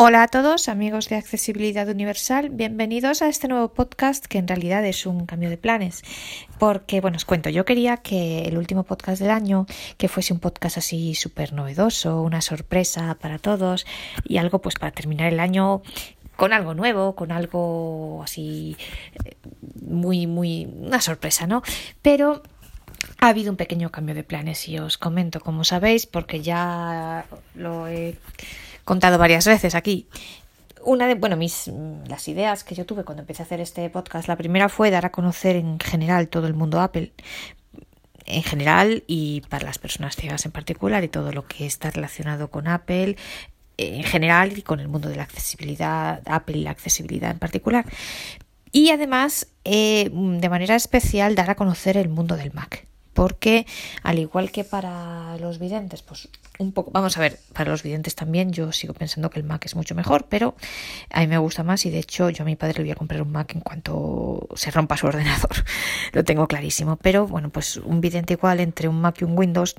Hola a todos, amigos de Accesibilidad Universal, bienvenidos a este nuevo podcast que en realidad es un cambio de planes. Porque, bueno, os cuento, yo quería que el último podcast del año, que fuese un podcast así súper novedoso, una sorpresa para todos y algo pues para terminar el año con algo nuevo, con algo así eh, muy, muy, una sorpresa, ¿no? Pero ha habido un pequeño cambio de planes y os comento, como sabéis, porque ya lo he contado varias veces aquí. Una de, bueno, mis, las ideas que yo tuve cuando empecé a hacer este podcast, la primera fue dar a conocer en general todo el mundo Apple, en general y para las personas ciegas en particular y todo lo que está relacionado con Apple en general y con el mundo de la accesibilidad, Apple y la accesibilidad en particular. Y además, eh, de manera especial, dar a conocer el mundo del Mac porque al igual que para los videntes, pues un poco, vamos a ver, para los videntes también yo sigo pensando que el Mac es mucho mejor, pero a mí me gusta más y de hecho yo a mi padre le voy a comprar un Mac en cuanto se rompa su ordenador, lo tengo clarísimo, pero bueno, pues un vidente igual entre un Mac y un Windows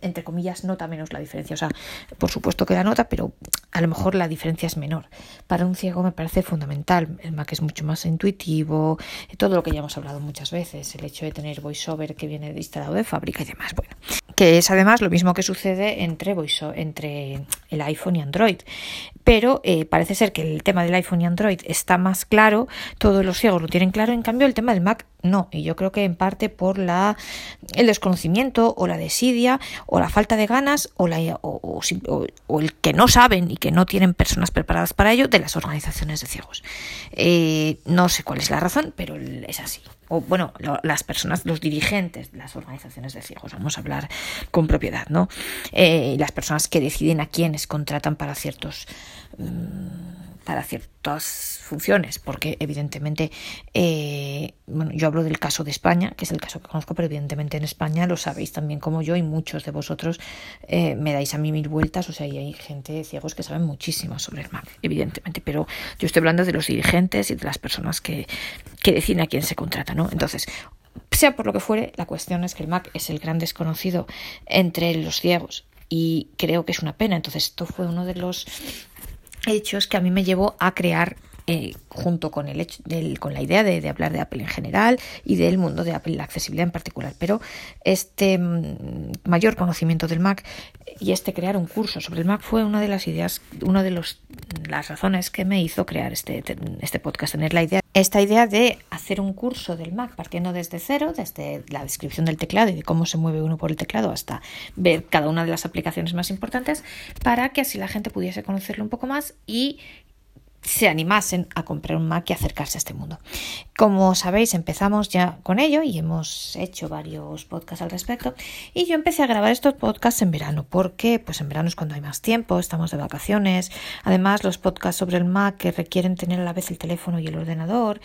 entre comillas, nota menos la diferencia. O sea, por supuesto que la nota, pero a lo mejor la diferencia es menor. Para un ciego me parece fundamental. El Mac es mucho más intuitivo, todo lo que ya hemos hablado muchas veces, el hecho de tener VoiceOver que viene instalado de fábrica y demás. Bueno, que es además lo mismo que sucede entre, entre el iPhone y Android. Pero eh, parece ser que el tema del iPhone y Android está más claro, todos los ciegos lo tienen claro, en cambio el tema del Mac no. Y yo creo que en parte por la, el desconocimiento o la desidia o la falta de ganas o, la, o, el que no saben y que no tienen personas preparadas para ello de las organizaciones de ciegos. Eh, no sé cuál es la razón, pero es así o bueno, las personas, los dirigentes de las organizaciones de ciegos, vamos a hablar con propiedad, ¿no? Eh, las personas que deciden a quiénes contratan para ciertos mm, para ciertas funciones, porque evidentemente, eh, bueno, yo hablo del caso de España, que es el caso que conozco, pero evidentemente en España lo sabéis también como yo y muchos de vosotros eh, me dais a mí mil vueltas, o sea, y hay gente ciegos que saben muchísimo sobre el Mac, evidentemente, pero yo estoy hablando de los dirigentes y de las personas que, que deciden a quién se contrata, ¿no? Entonces, sea por lo que fuere, la cuestión es que el Mac es el gran desconocido entre los ciegos y creo que es una pena. Entonces, esto fue uno de los hechos que a mí me llevó a crear eh, junto con, el hecho del, con la idea de, hablar de Apple en general y del mundo de Apple, la accesibilidad en particular. Pero este mm, mayor conocimiento del Mac y este crear un curso sobre el Mac fue una de las ideas, una de los, las razones que me hizo crear este, este podcast, tener la idea, esta idea de hacer un curso del Mac partiendo desde cero, desde la descripción del teclado y de cómo se mueve uno por el teclado hasta ver cada una de las aplicaciones más importantes para que así la gente pudiese conocerlo un poco más y se animasen a comprar un Mac y acercarse a este mundo. Como sabéis, empezamos ya con ello y hemos hecho varios podcasts al respecto. Y yo empecé a grabar estos podcasts en verano. porque Pues en verano es cuando hay más tiempo, estamos de vacaciones. Además, los podcasts sobre el Mac que requieren tener a la vez el teléfono y el ordenador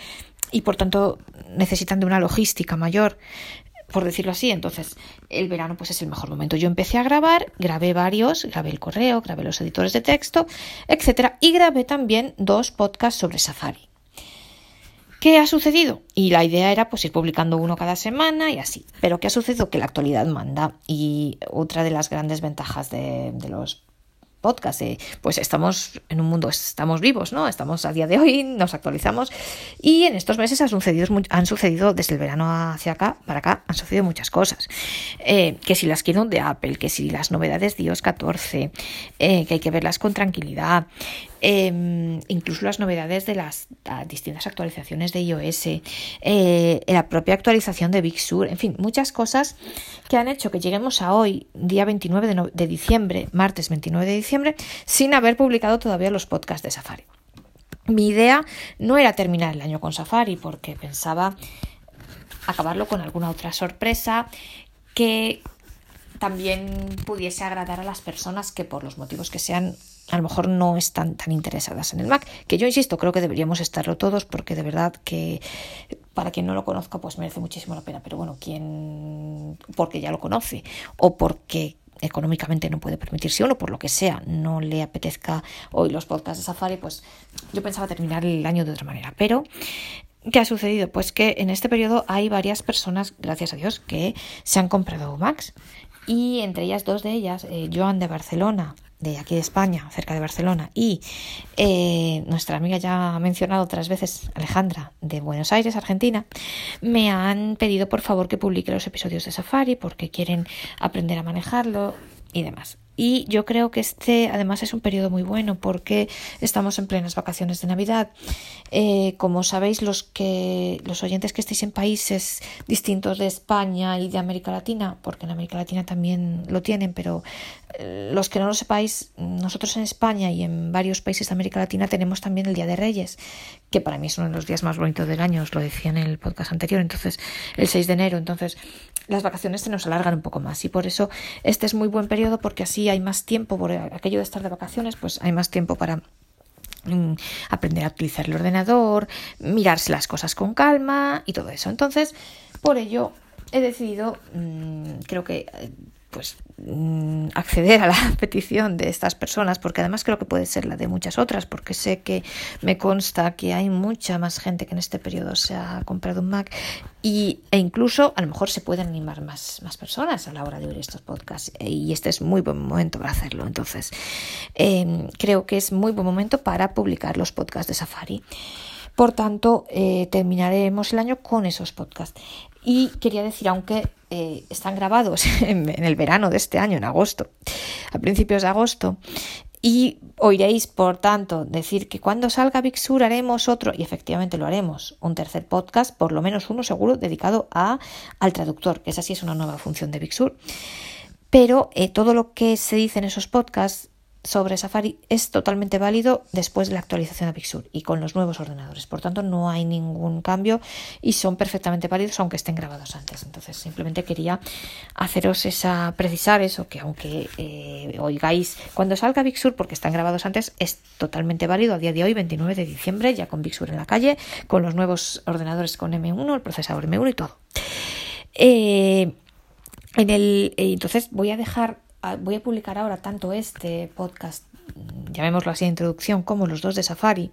y por tanto necesitan de una logística mayor por decirlo así. Entonces, el verano pues es el mejor momento. Yo empecé a grabar, grabé varios, grabé el correo, grabé los editores de texto, etcétera, y grabé también dos podcasts sobre Safari. ¿Qué ha sucedido? Y la idea era pues ir publicando uno cada semana y así. Pero ¿qué ha sucedido? Que la actualidad manda. Y otra de las grandes ventajas de, de los podcast. pues estamos en un mundo, estamos vivos, ¿no? Estamos a día de hoy, nos actualizamos y en estos meses han sucedido, han sucedido desde el verano hacia acá, para acá, han sucedido muchas cosas. Eh, que si las quiero de Apple, que si las novedades de iOS 14, eh, que hay que verlas con tranquilidad, Em, incluso las novedades de las distintas actualizaciones de iOS, eh, la propia actualización de Big Sur, en fin, muchas cosas que han hecho que lleguemos a hoy, día 29 de, de diciembre, martes 29 de diciembre, sin haber publicado todavía los podcasts de Safari. Mi idea no era terminar el año con Safari porque pensaba acabarlo con alguna otra sorpresa que también pudiese agradar a las personas que por los motivos que sean a lo mejor no están tan interesadas en el Mac, que yo insisto, creo que deberíamos estarlo todos porque de verdad que para quien no lo conozca pues merece muchísimo la pena, pero bueno, quien porque ya lo conoce o porque económicamente no puede permitirse uno, por lo que sea, no le apetezca hoy los podcasts de Safari, pues yo pensaba terminar el año de otra manera, pero ¿Qué ha sucedido? Pues que en este periodo hay varias personas, gracias a Dios, que se han comprado Macs y entre ellas dos de ellas, eh, Joan de Barcelona de aquí de España, cerca de Barcelona, y eh, nuestra amiga ya ha mencionado otras veces, Alejandra, de Buenos Aires, Argentina, me han pedido por favor que publique los episodios de Safari porque quieren aprender a manejarlo y demás. Y yo creo que este además es un periodo muy bueno porque estamos en plenas vacaciones de Navidad. Eh, como sabéis, los que los oyentes que estéis en países distintos de España y de América Latina, porque en América Latina también lo tienen, pero eh, los que no lo sepáis, nosotros en España y en varios países de América Latina tenemos también el Día de Reyes, que para mí es uno de los días más bonitos del año, os lo decía en el podcast anterior, entonces el 6 de enero, entonces las vacaciones se nos alargan un poco más y por eso este es muy buen periodo porque así hay más tiempo, por aquello de estar de vacaciones, pues hay más tiempo para mm, aprender a utilizar el ordenador, mirarse las cosas con calma y todo eso. Entonces, por ello he decidido, mm, creo que eh, pues mm, acceder a la petición de estas personas, porque además creo que puede ser la de muchas otras, porque sé que me consta que hay mucha más gente que en este periodo se ha comprado un Mac y, e incluso a lo mejor se pueden animar más, más personas a la hora de oír estos podcasts y este es muy buen momento para hacerlo. Entonces, em, creo que es muy buen momento para publicar los podcasts de Safari. Por tanto, eh, terminaremos el año con esos podcasts. Y quería decir, aunque eh, están grabados en, el verano de este año, en agosto, a principios de agosto, y oiréis, por tanto, decir que cuando salga Big haremos otro, y efectivamente lo haremos, un tercer podcast, por lo menos uno seguro, dedicado a, al traductor, que esa sí es una nueva función de Big. Pero eh, todo lo que se dice en esos podcasts sobre Safari es totalmente válido después de la actualización de Big Sur y con los nuevos ordenadores. Por tanto, no hay ningún cambio y son perfectamente válidos aunque estén grabados antes. Entonces, simplemente quería haceros esa, precisar eso, que aunque eh, oigáis cuando salga Big Sur, porque están grabados antes, es totalmente válido a día de hoy, 29 de diciembre, ya con Big Sur en la calle, con los nuevos ordenadores con M1, el procesador M1 y todo. Eh, en el, eh, entonces voy a dejar voy a publicar ahora tanto este podcast, llamémoslo así, de introducción, como los dos de Safari.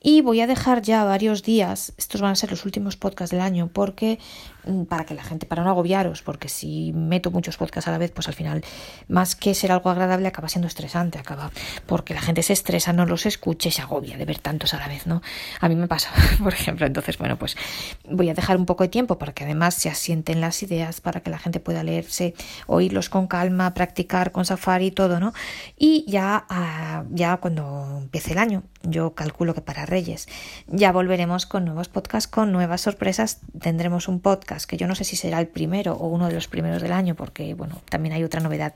Y voy a dejar ya varios días, estos van a ser los últimos podcasts del año, porque para que la gente, para no agobiaros, porque si meto muchos podcasts a la vez, pues al final, más que ser algo agradable, acaba siendo estresante, acaba, porque la gente se estresa, no los escucha y se agobia de ver tantos a la vez, ¿no? A mí me pasa, por ejemplo, entonces, bueno, pues voy a dejar un poco de tiempo para que además se asienten las ideas, para que la gente pueda leerse, oírlos con calma, practicar con Safari y todo, ¿no? Y ya, ah, ya cuando empiece el año, yo calculo que para Reyes ya volveremos con nuevos podcasts, con nuevas sorpresas. Tendremos un podcast que yo no sé si será el primero o uno de los primeros del año, porque bueno, también hay otra novedad.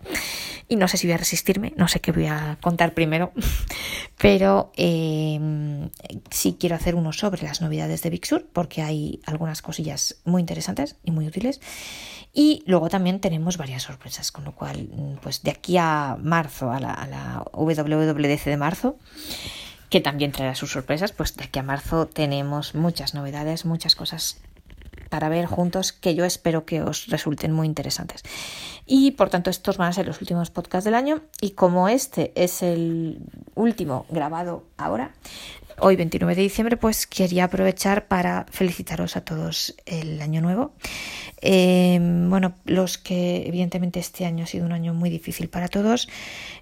Y no sé si voy a resistirme, no sé qué voy a contar primero, pero eh, sí quiero hacer uno sobre las novedades de Big Sur, porque hay algunas cosillas muy interesantes y muy útiles. Y luego también tenemos varias sorpresas, con lo cual, pues de aquí a marzo, a la, a la WWDC de marzo, que también traerá sus sorpresas, pues de aquí a marzo tenemos muchas novedades, muchas cosas para ver juntos que yo espero que os resulten muy interesantes. Y por tanto estos van a ser los últimos podcasts del año y como este es el último grabado ahora, hoy 29 de diciembre, pues quería aprovechar para felicitaros a todos el año nuevo. Em, bueno, los que evidentemente este año ha sido un año muy difícil para todos.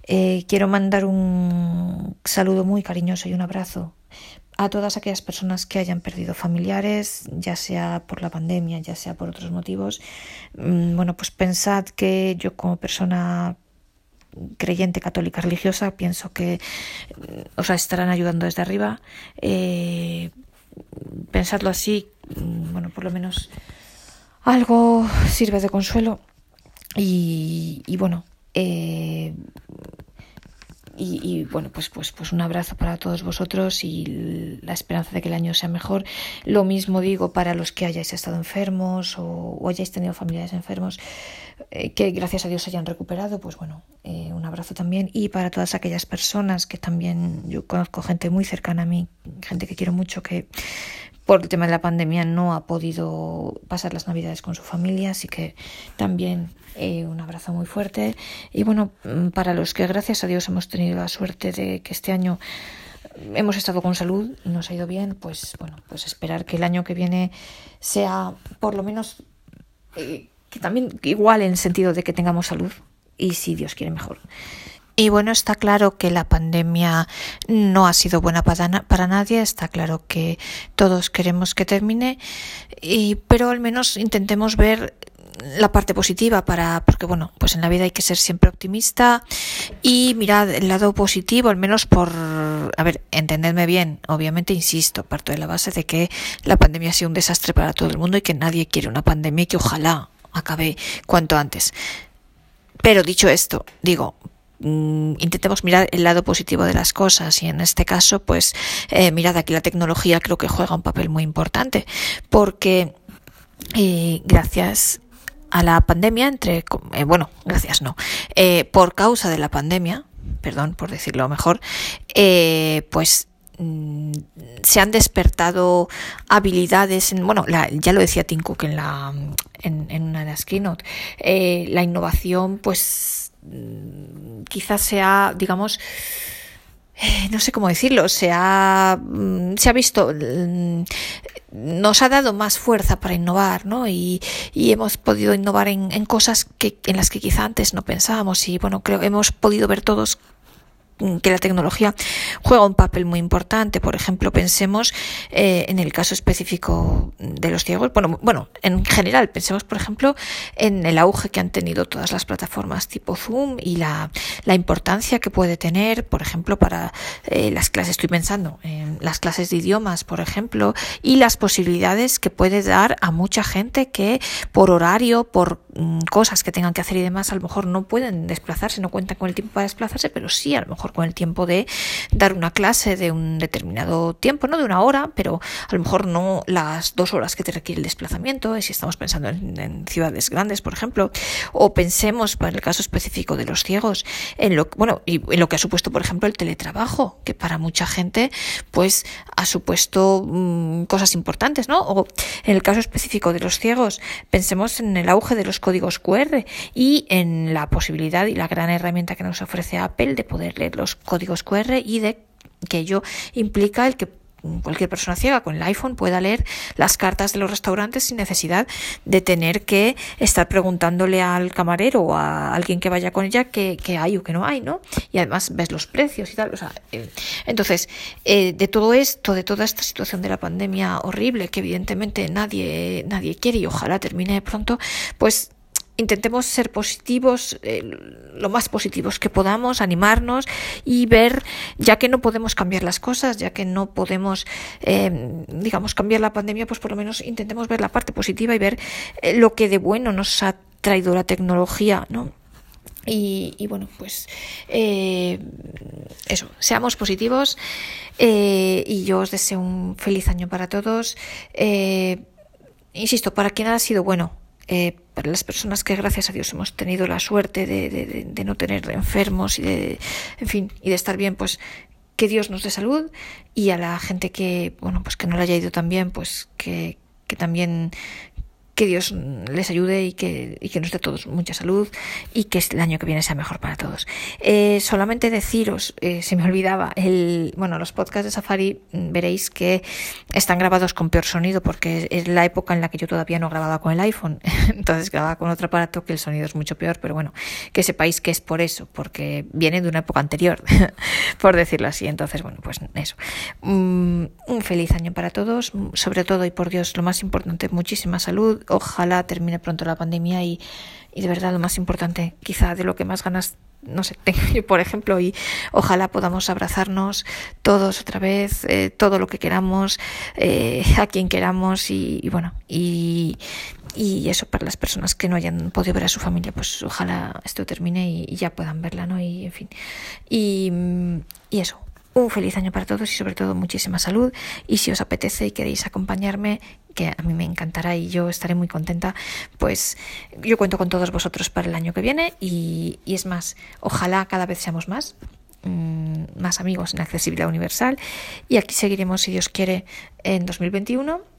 Eh, quiero mandar un saludo muy cariñoso y un abrazo a todas aquellas personas que hayan perdido familiares, ya sea por la pandemia, ya sea por otros motivos. Mm, bueno, pues pensad que yo como persona creyente católica religiosa pienso que mm, os estarán ayudando desde arriba. Eh, pensadlo así, mm, bueno, por lo menos algo sirve de consuelo y, bueno, eh, y, bueno, pues, pues, pues un abrazo para todos vosotros y la esperanza de que el año sea mejor. Lo mismo digo para los que hayáis estado enfermos o, hayáis tenido familiares enfermos, eh, que gracias a Dios hayan recuperado, pues bueno, eh, un abrazo también. Y para todas aquellas personas que también, yo conozco gente muy cercana a mí, gente que quiero mucho, que por el tema de la pandemia no ha podido pasar las navidades con su familia, así que también eh, un abrazo muy fuerte. Y bueno, mm, para los que gracias a Dios hemos tenido la suerte de que este año hemos estado con salud y nos ha ido bien, pues bueno, pues esperar que el año que viene sea por lo menos eh, que también igual en el sentido de que tengamos salud y si Dios quiere mejor Y bueno, está claro que la pandemia no ha sido buena para, para nadie, está claro que todos queremos que termine, y, pero al menos intentemos ver la parte positiva para porque bueno pues en la vida hay que ser siempre optimista y mirad el lado positivo al menos por a ver entendedme bien obviamente insisto parto de la base de que la pandemia ha sido un desastre para todo el mundo y que nadie quiere una pandemia y que ojalá acabe cuanto antes. Pero dicho esto digo intentemos mirar el lado positivo de las cosas y en este caso pues eh, mirad aquí la tecnología creo que juega un papel muy importante porque eh, gracias a la pandemia entre eh, bueno gracias no por causa de la pandemia perdón por decirlo mejor pues mm, se han despertado habilidades en, bueno la, ya lo decía Tim Cook en la en, una de las keynote la innovación pues Mm, quizás sea, digamos, eh, no sé cómo decirlo, se ha, mm, se ha visto, mm, nos ha dado más fuerza para innovar, ¿no? Y, y hemos podido innovar en, en, cosas que, en las que quizá antes no pensábamos y bueno, creo que hemos podido ver todos Mm, que la tecnología juega un papel muy importante. Por ejemplo, pensemos eh, en el caso específico de los ciegos. Bueno, bueno, en general, pensemos, por ejemplo, en el auge que han tenido todas las plataformas tipo Zoom y la, la importancia que puede tener, por ejemplo, para eh, las clases. Estoy pensando en las clases de idiomas, por ejemplo, y las posibilidades que puede dar a mucha gente que por horario, por mm, cosas que tengan que hacer y demás, a lo mejor no pueden desplazarse, no cuentan con el tiempo para desplazarse, pero sí a lo mejor con el tiempo de dar una clase de un determinado tiempo, no de una hora, pero a lo mejor no las dos horas que te requiere el desplazamiento, si estamos pensando en, en ciudades grandes, por ejemplo, o pensemos, para el caso específico de los ciegos, en lo, bueno, y en lo que ha supuesto, por ejemplo, el teletrabajo, que para mucha gente, pues, ha supuesto mmm, cosas importantes, ¿no? O en el caso específico de los ciegos, pensemos en el auge de los códigos QR y en la posibilidad y la gran herramienta que nos ofrece Apple de poder leer los códigos QR y de que ello implica el que cualquier persona ciega con el iPhone pueda leer las cartas de los restaurantes sin necesidad de tener que estar preguntándole al camarero o a alguien que vaya con ella qué hay o qué no hay, ¿no? Y además ves los precios y tal. O sea, eh, entonces, eh, de todo esto, de toda esta situación de la pandemia horrible que evidentemente nadie, nadie quiere y ojalá termine pronto, pues intentemos ser positivos, eh, lo más positivos que podamos, animarnos y ver, ya que no podemos cambiar las cosas, ya que no podemos, eh, digamos, cambiar la pandemia, pues por lo menos intentemos ver la parte positiva y ver eh, lo que de bueno nos ha traído la tecnología, ¿no? Y, y, bueno, pues eh, eso, seamos positivos eh, y yo os deseo un feliz año para todos. Insisto, para quien ha sido bueno, eh, para las personas que gracias a Dios hemos tenido la suerte de, de, de, no tener enfermos y de, en fin, y de estar bien, pues que Dios nos dé salud. Y a la gente que, bueno, pues que no le haya ido tan bien, pues que, que también que Dios les ayude y que, y que nos dé todos mucha salud y que el año que viene sea mejor para todos. Eh, solamente deciros, eh, se me olvidaba, el, bueno, los podcasts de Safari mm, veréis que están grabados con peor sonido porque es la época en la que yo todavía no grababa con el iPhone, entonces grababa con otro aparato que el sonido es mucho peor, pero bueno, que sepáis que es por eso, porque viene de una época anterior, por decirlo así. Entonces, bueno, pues eso. Um, un feliz año para todos, sobre todo y por Dios, lo más importante, muchísima salud, ojalá termine pronto la pandemia y, y de verdad lo más importante, quizá de lo que más ganas no sé, tengo yo, por ejemplo, y ojalá podamos abrazarnos todos otra vez, eh, todo lo que queramos, eh, a quien queramos y, bueno, y, y, eso para las personas que no hayan podido ver a su familia, pues ojalá esto termine y, y ya puedan verla, ¿no? Y en fin, y, y eso, un feliz año para todos y sobre todo muchísima salud. Y si os apetece y queréis acompañarme que a mí me encantará y yo estaré muy contenta pues yo cuento con todos vosotros para el año que viene. Y, y es más ojalá cada vez seamos más mmm, más amigos en accesibilidad universal. Y aquí seguiremos si Dios quiere en 2021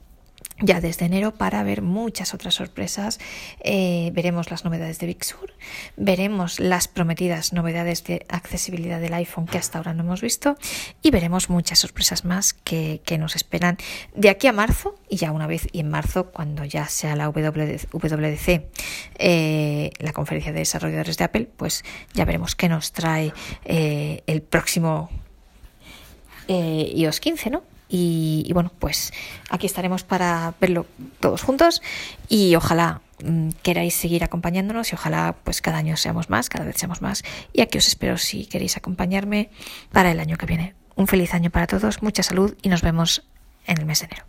ya desde enero para ver muchas otras sorpresas. Eh, veremos las novedades de Big Sur, veremos las prometidas novedades de accesibilidad del iPhone que hasta ahora no hemos visto y veremos muchas sorpresas más que, nos esperan de aquí a marzo y ya una vez y en marzo cuando ya sea la WDC, eh, la conferencia de desarrolladores de Apple, pues ya veremos qué nos trae eh, el próximo iOS 15, ¿no? Y, bueno, pues aquí estaremos para verlo todos juntos y ojalá mm, queráis seguir acompañándonos y ojalá pues cada año seamos más, cada vez seamos más. Y aquí os espero si queréis acompañarme para el año que viene. Un feliz año para todos, mucha salud y nos vemos en el mes de enero.